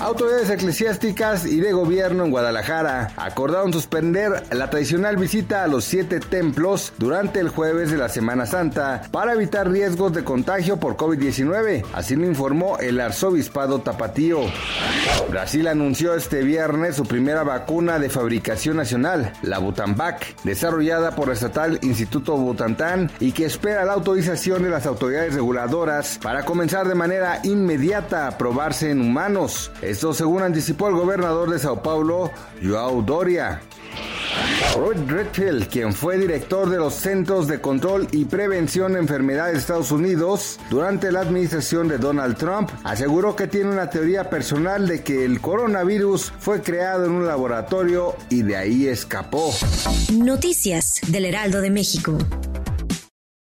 Autoridades eclesiásticas y de gobierno en Guadalajara acordaron suspender la tradicional visita a los siete templos durante el jueves de la Semana Santa para evitar riesgos de contagio por COVID-19. Así lo informó el arzobispado tapatío. Brasil anunció este viernes su primera vacuna de fabricación nacional, la Butanvac, desarrollada por el estatal Instituto Butantan y que espera la autorización de las autoridades reguladoras para comenzar de manera inmediata a probarse en humanos. Esto según anticipó el gobernador de Sao Paulo, Joao Doria. Rod Redfield, quien fue director de los Centros de Control y Prevención de Enfermedades de Estados Unidos durante la administración de Donald Trump, aseguró que tiene una teoría personal de que el coronavirus fue creado en un laboratorio y de ahí escapó. Noticias del Heraldo de México.